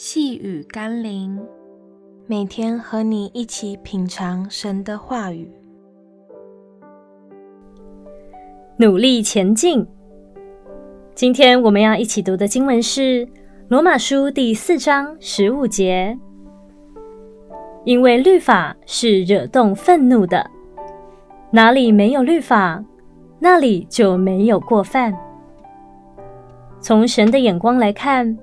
细雨甘霖，每天和你一起品尝神的话语，努力前进。今天我们要一起读的经文是《罗马书》第四章十五节。因为律法是惹动愤怒的，哪里没有律法，那里就没有过犯。从神的眼光来看，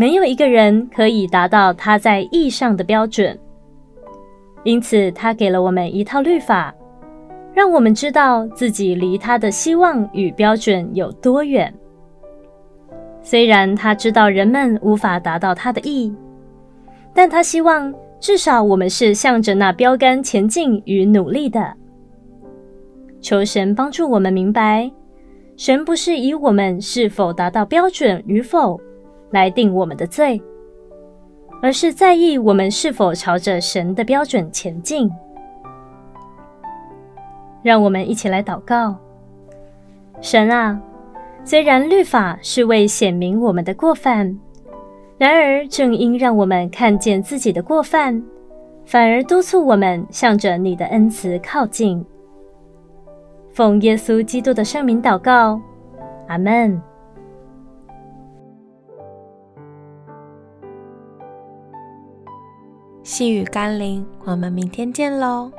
没有一个人可以达到他在义上的标准，因此他给了我们一套律法，让我们知道自己离他的希望与标准有多远。虽然他知道人们无法达到他的意，但他希望至少我们是向着那标杆前进与努力的。求神帮助我们明白，神不是以我们是否达到标准与否。来定我们的罪，而是在意我们是否朝着神的标准前进。让我们一起来祷告：神啊，虽然律法是为显明我们的过犯，然而正因让我们看见自己的过犯，反而督促我们向着你的恩慈靠近。奉耶稣基督的圣名祷告，阿门。细雨甘霖，我们明天见喽。